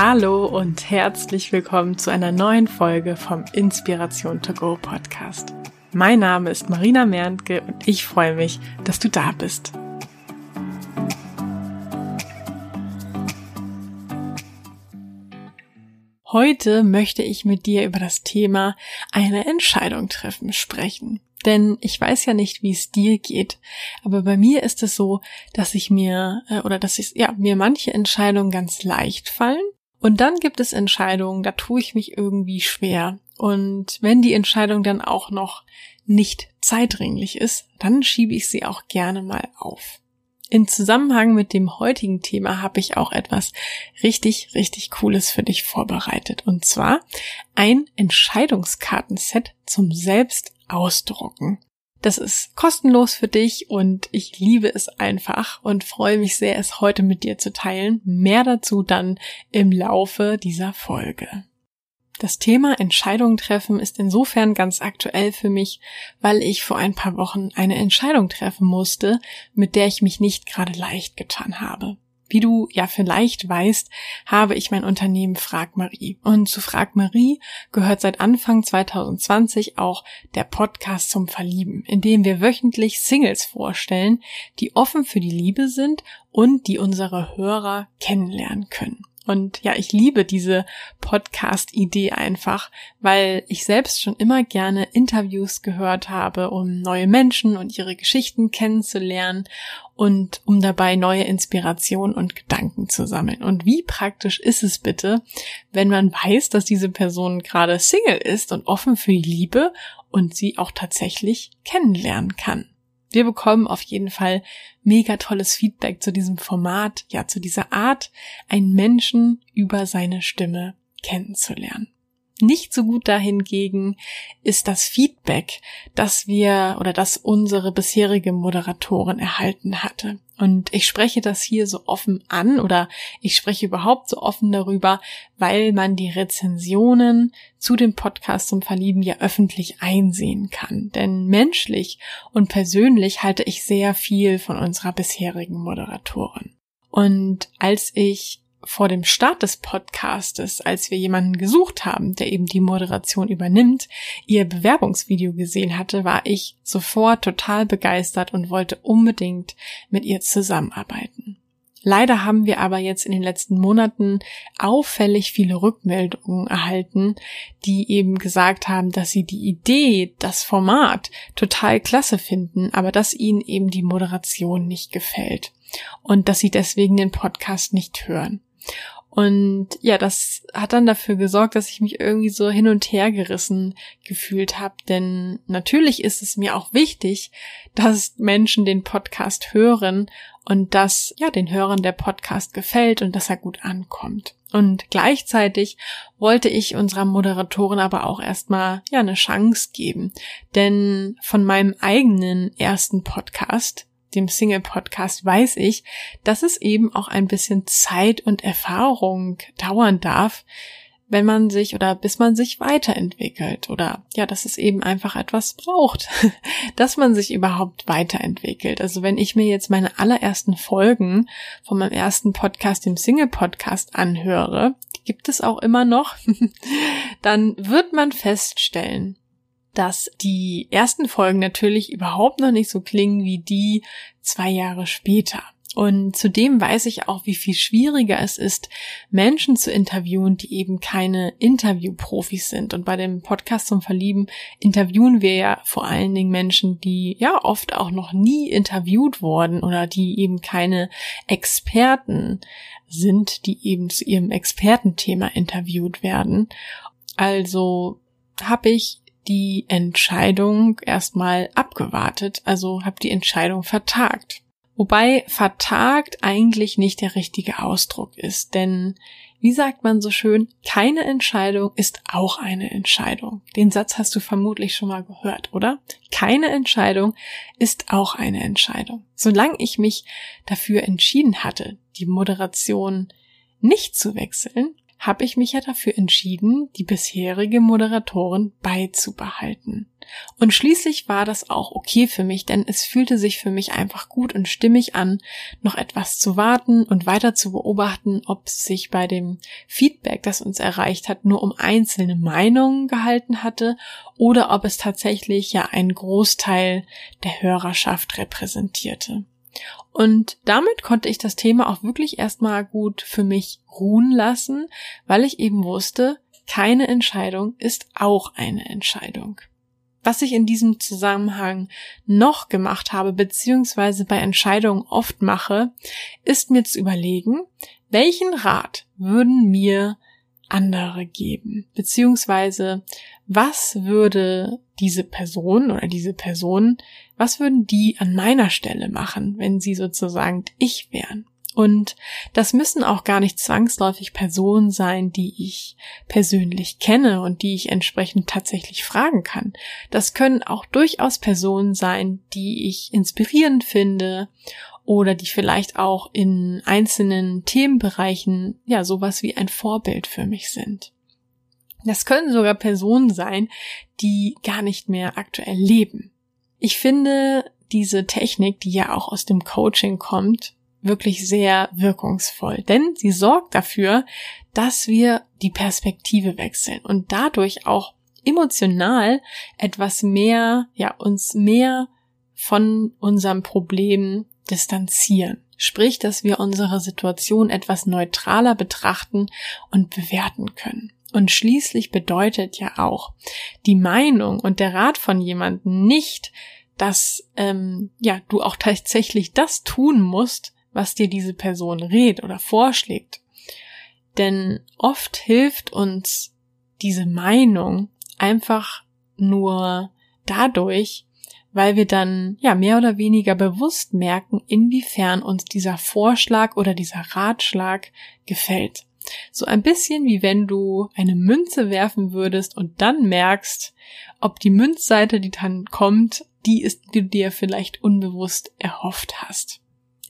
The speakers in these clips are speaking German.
Hallo und herzlich willkommen zu einer neuen Folge vom Inspiration to Go Podcast. Mein Name ist Marina Merntke und ich freue mich, dass du da bist. Heute möchte ich mit dir über das Thema eine Entscheidung treffen sprechen. Denn ich weiß ja nicht, wie es dir geht, aber bei mir ist es so, dass ich mir äh, oder dass ich ja mir manche Entscheidungen ganz leicht fallen und dann gibt es Entscheidungen, da tue ich mich irgendwie schwer. Und wenn die Entscheidung dann auch noch nicht zeitdringlich ist, dann schiebe ich sie auch gerne mal auf. In Zusammenhang mit dem heutigen Thema habe ich auch etwas richtig, richtig Cooles für dich vorbereitet. Und zwar ein Entscheidungskartenset zum Selbstausdrucken. Das ist kostenlos für dich und ich liebe es einfach und freue mich sehr, es heute mit dir zu teilen. Mehr dazu dann im Laufe dieser Folge. Das Thema Entscheidungen treffen ist insofern ganz aktuell für mich, weil ich vor ein paar Wochen eine Entscheidung treffen musste, mit der ich mich nicht gerade leicht getan habe. Wie du ja vielleicht weißt, habe ich mein Unternehmen Frag Marie. Und zu Frag Marie gehört seit Anfang 2020 auch der Podcast zum Verlieben, in dem wir wöchentlich Singles vorstellen, die offen für die Liebe sind und die unsere Hörer kennenlernen können. Und ja, ich liebe diese Podcast-Idee einfach, weil ich selbst schon immer gerne Interviews gehört habe, um neue Menschen und ihre Geschichten kennenzulernen und um dabei neue Inspirationen und Gedanken zu sammeln. Und wie praktisch ist es bitte, wenn man weiß, dass diese Person gerade Single ist und offen für die Liebe und sie auch tatsächlich kennenlernen kann. Wir bekommen auf jeden Fall mega tolles Feedback zu diesem Format, ja, zu dieser Art, einen Menschen über seine Stimme kennenzulernen. Nicht so gut dahingegen ist das Feedback, das wir oder das unsere bisherige Moderatorin erhalten hatte. Und ich spreche das hier so offen an oder ich spreche überhaupt so offen darüber, weil man die Rezensionen zu dem Podcast zum Verlieben ja öffentlich einsehen kann. Denn menschlich und persönlich halte ich sehr viel von unserer bisherigen Moderatorin. Und als ich vor dem Start des Podcastes, als wir jemanden gesucht haben, der eben die Moderation übernimmt, ihr Bewerbungsvideo gesehen hatte, war ich sofort total begeistert und wollte unbedingt mit ihr zusammenarbeiten. Leider haben wir aber jetzt in den letzten Monaten auffällig viele Rückmeldungen erhalten, die eben gesagt haben, dass sie die Idee, das Format total klasse finden, aber dass ihnen eben die Moderation nicht gefällt und dass sie deswegen den Podcast nicht hören. Und ja, das hat dann dafür gesorgt, dass ich mich irgendwie so hin und her gerissen gefühlt habe. Denn natürlich ist es mir auch wichtig, dass Menschen den Podcast hören und dass ja den Hörern der Podcast gefällt und dass er gut ankommt. Und gleichzeitig wollte ich unserer Moderatorin aber auch erstmal ja eine Chance geben. Denn von meinem eigenen ersten Podcast dem Single-Podcast weiß ich, dass es eben auch ein bisschen Zeit und Erfahrung dauern darf, wenn man sich oder bis man sich weiterentwickelt oder ja, dass es eben einfach etwas braucht, dass man sich überhaupt weiterentwickelt. Also wenn ich mir jetzt meine allerersten Folgen von meinem ersten Podcast, dem Single-Podcast anhöre, gibt es auch immer noch, dann wird man feststellen, dass die ersten Folgen natürlich überhaupt noch nicht so klingen wie die zwei Jahre später. Und zudem weiß ich auch, wie viel schwieriger es ist, Menschen zu interviewen, die eben keine Interviewprofis sind. Und bei dem Podcast zum Verlieben interviewen wir ja vor allen Dingen Menschen, die ja oft auch noch nie interviewt wurden oder die eben keine Experten sind, die eben zu ihrem Expertenthema interviewt werden. Also habe ich die Entscheidung erstmal abgewartet, also habe die Entscheidung vertagt. Wobei vertagt eigentlich nicht der richtige Ausdruck ist, denn wie sagt man so schön, keine Entscheidung ist auch eine Entscheidung. Den Satz hast du vermutlich schon mal gehört, oder? Keine Entscheidung ist auch eine Entscheidung. Solange ich mich dafür entschieden hatte, die Moderation nicht zu wechseln, habe ich mich ja dafür entschieden, die bisherige Moderatorin beizubehalten. Und schließlich war das auch okay für mich, denn es fühlte sich für mich einfach gut und stimmig an, noch etwas zu warten und weiter zu beobachten, ob sich bei dem Feedback, das uns erreicht hat, nur um einzelne Meinungen gehalten hatte oder ob es tatsächlich ja einen Großteil der Hörerschaft repräsentierte. Und damit konnte ich das Thema auch wirklich erstmal gut für mich ruhen lassen, weil ich eben wusste, keine Entscheidung ist auch eine Entscheidung. Was ich in diesem Zusammenhang noch gemacht habe, beziehungsweise bei Entscheidungen oft mache, ist mir zu überlegen, welchen Rat würden mir andere geben, beziehungsweise was würde diese Person oder diese Person, was würden die an meiner Stelle machen, wenn sie sozusagen ich wären? Und das müssen auch gar nicht zwangsläufig Personen sein, die ich persönlich kenne und die ich entsprechend tatsächlich fragen kann. Das können auch durchaus Personen sein, die ich inspirierend finde oder die vielleicht auch in einzelnen Themenbereichen ja sowas wie ein Vorbild für mich sind. Das können sogar Personen sein, die gar nicht mehr aktuell leben. Ich finde diese Technik, die ja auch aus dem Coaching kommt, wirklich sehr wirkungsvoll, denn sie sorgt dafür, dass wir die Perspektive wechseln und dadurch auch emotional etwas mehr, ja, uns mehr von unserem Problem distanzieren. Sprich, dass wir unsere Situation etwas neutraler betrachten und bewerten können. Und schließlich bedeutet ja auch die Meinung und der Rat von jemandem nicht, dass ähm, ja du auch tatsächlich das tun musst, was dir diese Person rät oder vorschlägt. Denn oft hilft uns diese Meinung einfach nur dadurch, weil wir dann ja mehr oder weniger bewusst merken, inwiefern uns dieser Vorschlag oder dieser Ratschlag gefällt. So ein bisschen wie wenn du eine Münze werfen würdest und dann merkst, ob die Münzseite, die dann kommt, die ist, die du dir vielleicht unbewusst erhofft hast.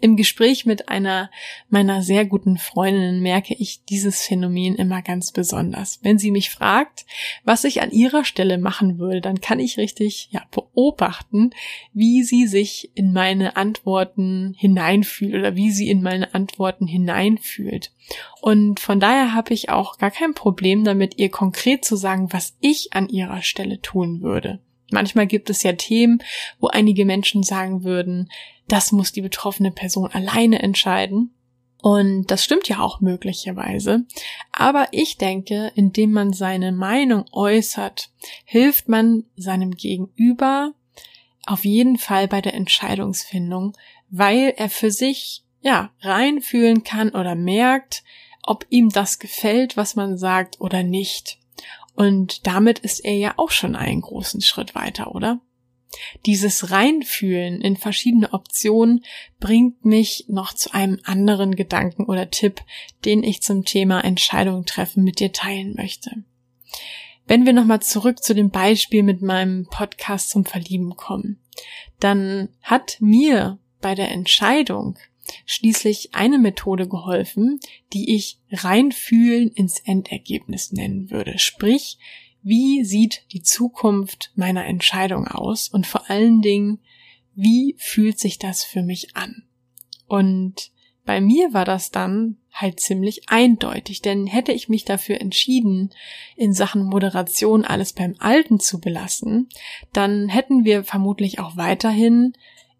Im Gespräch mit einer meiner sehr guten Freundinnen merke ich dieses Phänomen immer ganz besonders. Wenn sie mich fragt, was ich an ihrer Stelle machen würde, dann kann ich richtig ja, beobachten, wie sie sich in meine Antworten hineinfühlt oder wie sie in meine Antworten hineinfühlt. Und von daher habe ich auch gar kein Problem damit, ihr konkret zu sagen, was ich an ihrer Stelle tun würde. Manchmal gibt es ja Themen, wo einige Menschen sagen würden, das muss die betroffene Person alleine entscheiden. Und das stimmt ja auch möglicherweise. Aber ich denke, indem man seine Meinung äußert, hilft man seinem Gegenüber auf jeden Fall bei der Entscheidungsfindung, weil er für sich, ja, reinfühlen kann oder merkt, ob ihm das gefällt, was man sagt oder nicht. Und damit ist er ja auch schon einen großen Schritt weiter, oder? Dieses Reinfühlen in verschiedene Optionen bringt mich noch zu einem anderen Gedanken oder Tipp, den ich zum Thema Entscheidung treffen mit dir teilen möchte. Wenn wir nochmal zurück zu dem Beispiel mit meinem Podcast zum Verlieben kommen, dann hat mir bei der Entscheidung schließlich eine Methode geholfen, die ich reinfühlen ins Endergebnis nennen würde. Sprich, wie sieht die Zukunft meiner Entscheidung aus und vor allen Dingen, wie fühlt sich das für mich an? Und bei mir war das dann halt ziemlich eindeutig, denn hätte ich mich dafür entschieden, in Sachen Moderation alles beim Alten zu belassen, dann hätten wir vermutlich auch weiterhin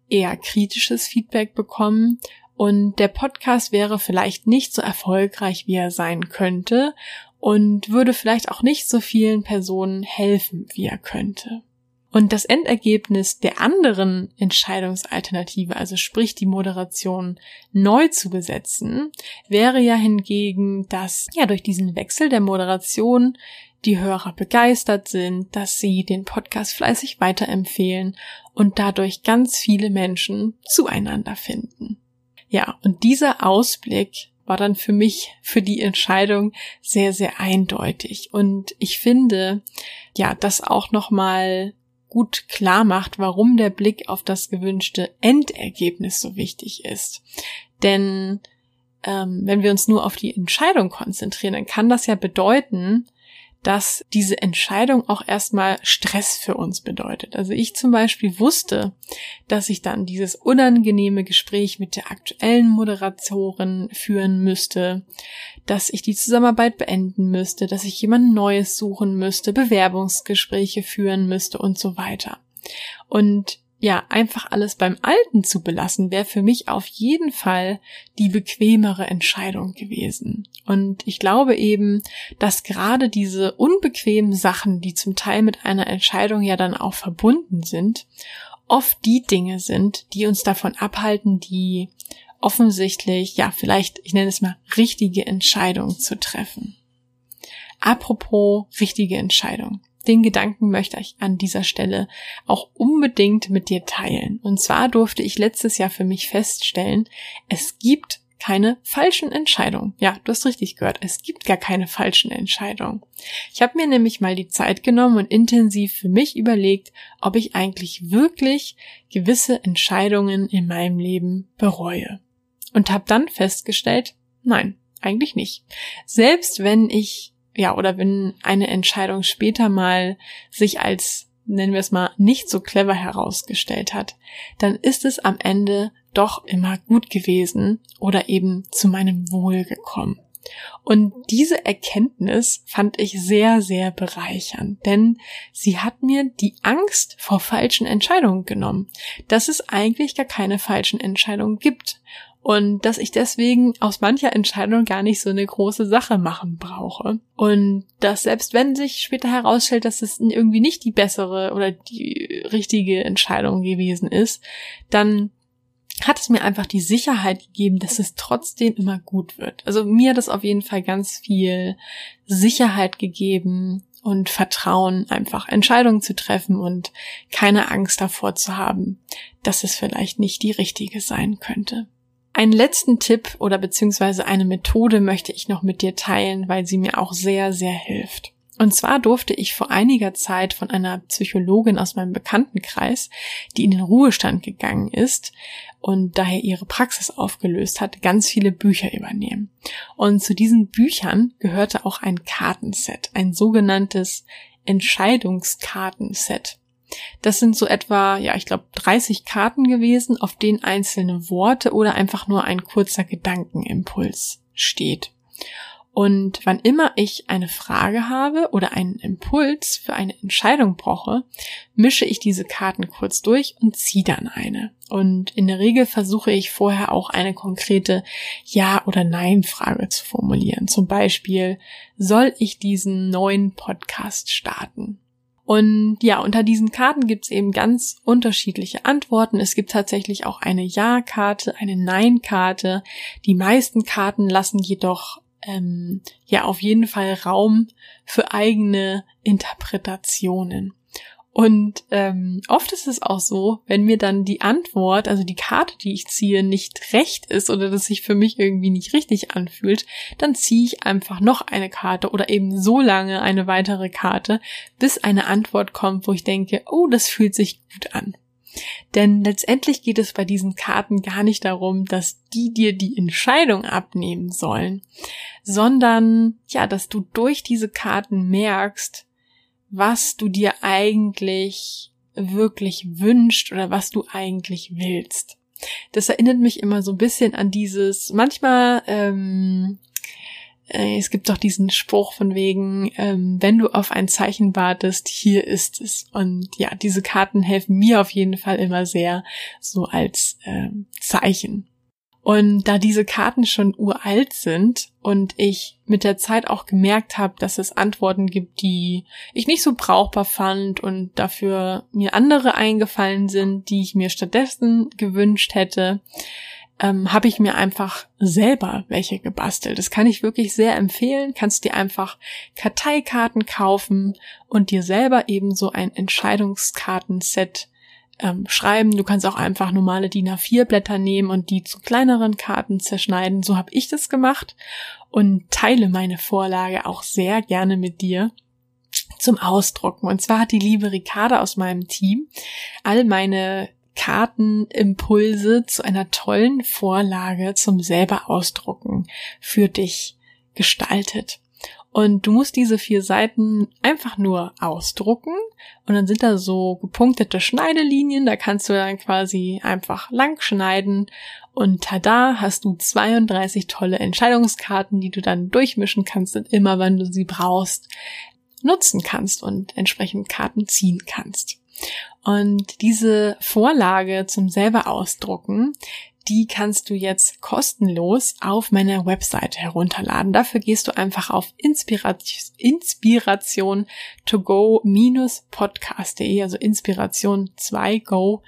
eher kritisches Feedback bekommen und der Podcast wäre vielleicht nicht so erfolgreich, wie er sein könnte und würde vielleicht auch nicht so vielen Personen helfen, wie er könnte. Und das Endergebnis der anderen Entscheidungsalternative, also sprich die Moderation neu zu besetzen, wäre ja hingegen, dass ja durch diesen Wechsel der Moderation die Hörer begeistert sind, dass sie den Podcast fleißig weiterempfehlen und dadurch ganz viele Menschen zueinander finden. Ja, und dieser Ausblick war dann für mich für die Entscheidung sehr, sehr eindeutig. Und ich finde, ja, das auch nochmal gut klar macht, warum der Blick auf das gewünschte Endergebnis so wichtig ist. Denn ähm, wenn wir uns nur auf die Entscheidung konzentrieren, dann kann das ja bedeuten, dass diese Entscheidung auch erstmal Stress für uns bedeutet. Also ich zum Beispiel wusste, dass ich dann dieses unangenehme Gespräch mit der aktuellen Moderatorin führen müsste, dass ich die Zusammenarbeit beenden müsste, dass ich jemand Neues suchen müsste, Bewerbungsgespräche führen müsste und so weiter. Und ja, einfach alles beim Alten zu belassen, wäre für mich auf jeden Fall die bequemere Entscheidung gewesen. Und ich glaube eben, dass gerade diese unbequemen Sachen, die zum Teil mit einer Entscheidung ja dann auch verbunden sind, oft die Dinge sind, die uns davon abhalten, die offensichtlich, ja, vielleicht, ich nenne es mal, richtige Entscheidung zu treffen. Apropos richtige Entscheidung den Gedanken möchte ich an dieser Stelle auch unbedingt mit dir teilen. Und zwar durfte ich letztes Jahr für mich feststellen, es gibt keine falschen Entscheidungen. Ja, du hast richtig gehört, es gibt gar keine falschen Entscheidungen. Ich habe mir nämlich mal die Zeit genommen und intensiv für mich überlegt, ob ich eigentlich wirklich gewisse Entscheidungen in meinem Leben bereue. Und habe dann festgestellt, nein, eigentlich nicht. Selbst wenn ich ja, oder wenn eine Entscheidung später mal sich als, nennen wir es mal, nicht so clever herausgestellt hat, dann ist es am Ende doch immer gut gewesen oder eben zu meinem Wohl gekommen. Und diese Erkenntnis fand ich sehr, sehr bereichernd, denn sie hat mir die Angst vor falschen Entscheidungen genommen, dass es eigentlich gar keine falschen Entscheidungen gibt und dass ich deswegen aus mancher Entscheidung gar nicht so eine große Sache machen brauche. Und dass selbst wenn sich später herausstellt, dass es irgendwie nicht die bessere oder die richtige Entscheidung gewesen ist, dann hat es mir einfach die Sicherheit gegeben, dass es trotzdem immer gut wird. Also mir hat es auf jeden Fall ganz viel Sicherheit gegeben und Vertrauen, einfach Entscheidungen zu treffen und keine Angst davor zu haben, dass es vielleicht nicht die richtige sein könnte. Einen letzten Tipp oder beziehungsweise eine Methode möchte ich noch mit dir teilen, weil sie mir auch sehr, sehr hilft. Und zwar durfte ich vor einiger Zeit von einer Psychologin aus meinem Bekanntenkreis, die in den Ruhestand gegangen ist und daher ihre Praxis aufgelöst hat, ganz viele Bücher übernehmen. Und zu diesen Büchern gehörte auch ein Kartenset, ein sogenanntes Entscheidungskartenset. Das sind so etwa, ja, ich glaube, 30 Karten gewesen, auf denen einzelne Worte oder einfach nur ein kurzer Gedankenimpuls steht. Und wann immer ich eine Frage habe oder einen Impuls für eine Entscheidung brauche, mische ich diese Karten kurz durch und ziehe dann eine. Und in der Regel versuche ich vorher auch eine konkrete Ja- oder Nein-Frage zu formulieren. Zum Beispiel, soll ich diesen neuen Podcast starten? Und ja, unter diesen Karten gibt's eben ganz unterschiedliche Antworten. Es gibt tatsächlich auch eine Ja-Karte, eine Nein-Karte. Die meisten Karten lassen jedoch ähm, ja auf jeden Fall Raum für eigene Interpretationen. Und ähm, oft ist es auch so, wenn mir dann die Antwort, also die Karte, die ich ziehe, nicht recht ist oder das sich für mich irgendwie nicht richtig anfühlt, dann ziehe ich einfach noch eine Karte oder eben so lange eine weitere Karte, bis eine Antwort kommt, wo ich denke, oh, das fühlt sich gut an. Denn letztendlich geht es bei diesen Karten gar nicht darum, dass die dir die Entscheidung abnehmen sollen, sondern ja, dass du durch diese Karten merkst, was du dir eigentlich wirklich wünscht oder was du eigentlich willst. Das erinnert mich immer so ein bisschen an dieses, manchmal, ähm, äh, es gibt doch diesen Spruch von wegen, ähm, wenn du auf ein Zeichen wartest, hier ist es. Und ja, diese Karten helfen mir auf jeden Fall immer sehr so als ähm, Zeichen. Und da diese Karten schon uralt sind und ich mit der Zeit auch gemerkt habe, dass es Antworten gibt, die ich nicht so brauchbar fand und dafür mir andere eingefallen sind, die ich mir stattdessen gewünscht hätte, ähm, habe ich mir einfach selber welche gebastelt. Das kann ich wirklich sehr empfehlen. Kannst dir einfach Karteikarten kaufen und dir selber eben so ein Entscheidungskartenset ähm, schreiben. Du kannst auch einfach normale DIN A4 Blätter nehmen und die zu kleineren Karten zerschneiden. So habe ich das gemacht und teile meine Vorlage auch sehr gerne mit dir zum Ausdrucken. Und zwar hat die liebe Ricarda aus meinem Team all meine Kartenimpulse zu einer tollen Vorlage zum selber ausdrucken für dich gestaltet. Und du musst diese vier Seiten einfach nur ausdrucken. Und dann sind da so gepunktete Schneidelinien, da kannst du dann quasi einfach lang schneiden. Und tada, hast du 32 tolle Entscheidungskarten, die du dann durchmischen kannst und immer, wenn du sie brauchst, nutzen kannst und entsprechend Karten ziehen kannst. Und diese Vorlage zum selber ausdrucken, die kannst du jetzt kostenlos auf meiner Webseite herunterladen. Dafür gehst du einfach auf Inspiration, to go podcast.de, also Inspiration 2 go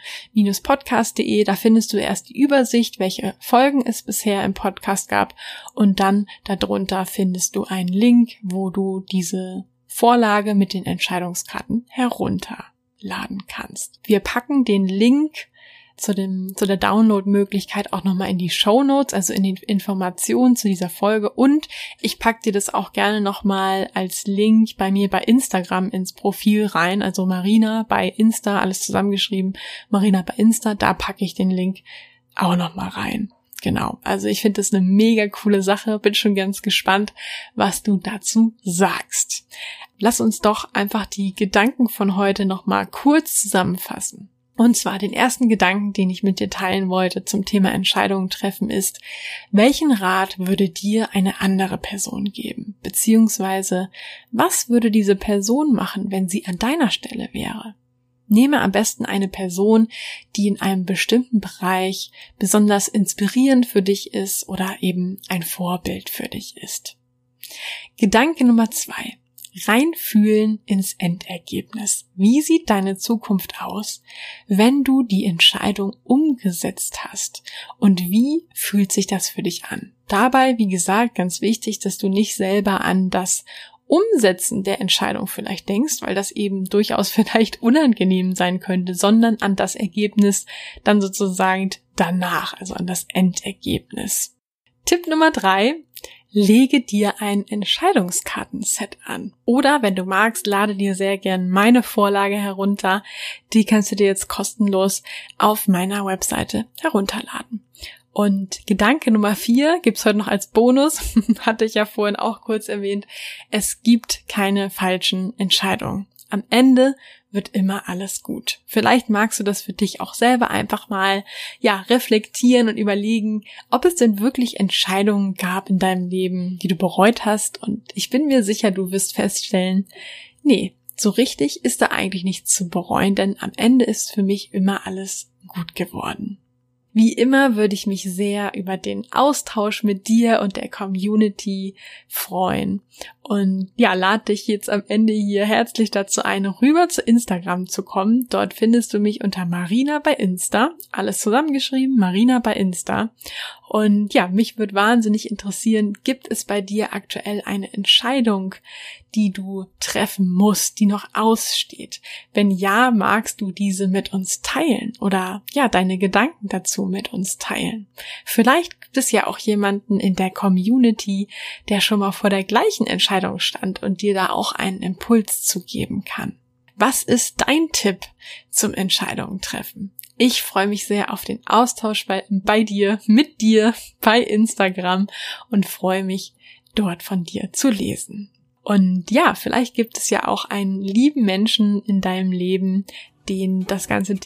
podcast.de. Da findest du erst die Übersicht, welche Folgen es bisher im Podcast gab und dann darunter findest du einen Link, wo du diese Vorlage mit den Entscheidungskarten herunterladen kannst. Wir packen den Link zu, dem, zu der Download-Möglichkeit auch nochmal in die Show Notes, also in die Informationen zu dieser Folge. Und ich pack dir das auch gerne nochmal als Link bei mir bei Instagram ins Profil rein. Also Marina bei Insta, alles zusammengeschrieben. Marina bei Insta, da packe ich den Link auch nochmal rein. Genau. Also ich finde das eine mega coole Sache. Bin schon ganz gespannt, was du dazu sagst. Lass uns doch einfach die Gedanken von heute nochmal kurz zusammenfassen. Und zwar den ersten Gedanken, den ich mit dir teilen wollte zum Thema Entscheidungen treffen, ist, welchen Rat würde dir eine andere Person geben? Beziehungsweise, was würde diese Person machen, wenn sie an deiner Stelle wäre? Nehme am besten eine Person, die in einem bestimmten Bereich besonders inspirierend für dich ist oder eben ein Vorbild für dich ist. Gedanke Nummer zwei reinfühlen ins Endergebnis. Wie sieht deine Zukunft aus, wenn du die Entscheidung umgesetzt hast? Und wie fühlt sich das für dich an? Dabei, wie gesagt, ganz wichtig, dass du nicht selber an das Umsetzen der Entscheidung vielleicht denkst, weil das eben durchaus vielleicht unangenehm sein könnte, sondern an das Ergebnis dann sozusagen danach, also an das Endergebnis. Tipp Nummer drei, lege dir ein Entscheidungskartenset an. Oder wenn du magst, lade dir sehr gern meine Vorlage herunter. Die kannst du dir jetzt kostenlos auf meiner Webseite herunterladen. Und Gedanke Nummer vier gibt's heute noch als Bonus, hatte ich ja vorhin auch kurz erwähnt. Es gibt keine falschen Entscheidungen. Am Ende wird immer alles gut. Vielleicht magst du das für dich auch selber einfach mal, ja, reflektieren und überlegen, ob es denn wirklich Entscheidungen gab in deinem Leben, die du bereut hast. Und ich bin mir sicher, du wirst feststellen, nee, so richtig ist da eigentlich nichts zu bereuen, denn am Ende ist für mich immer alles gut geworden. Wie immer würde ich mich sehr über den Austausch mit dir und der Community freuen. Und ja, lade dich jetzt am Ende hier herzlich dazu ein, rüber zu Instagram zu kommen. Dort findest du mich unter Marina bei Insta. Alles zusammengeschrieben, Marina bei Insta. Und ja, mich würde wahnsinnig interessieren, gibt es bei dir aktuell eine Entscheidung, die du treffen musst, die noch aussteht? Wenn ja, magst du diese mit uns teilen oder ja, deine Gedanken dazu mit uns teilen? Vielleicht gibt es ja auch jemanden in der Community, der schon mal vor der gleichen Entscheidung stand und dir da auch einen Impuls zu geben kann. Was ist dein Tipp zum Entscheidungen treffen? Ich freue mich sehr auf den Austausch bei, bei dir, mit dir, bei Instagram und freue mich, dort von dir zu lesen. Und ja, vielleicht gibt es ja auch einen lieben Menschen in deinem Leben, den das ganze